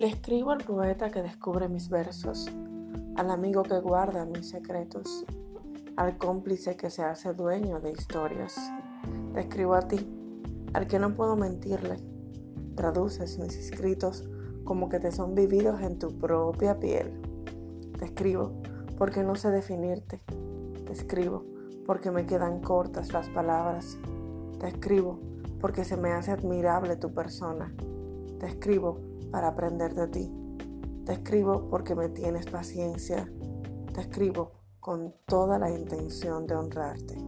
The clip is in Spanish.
Le escribo al poeta que descubre mis versos, al amigo que guarda mis secretos, al cómplice que se hace dueño de historias. Te escribo a ti, al que no puedo mentirle. Traduces mis escritos como que te son vividos en tu propia piel. Te escribo porque no sé definirte. Te escribo porque me quedan cortas las palabras. Te escribo porque se me hace admirable tu persona. Te escribo para aprender de ti. Te escribo porque me tienes paciencia. Te escribo con toda la intención de honrarte.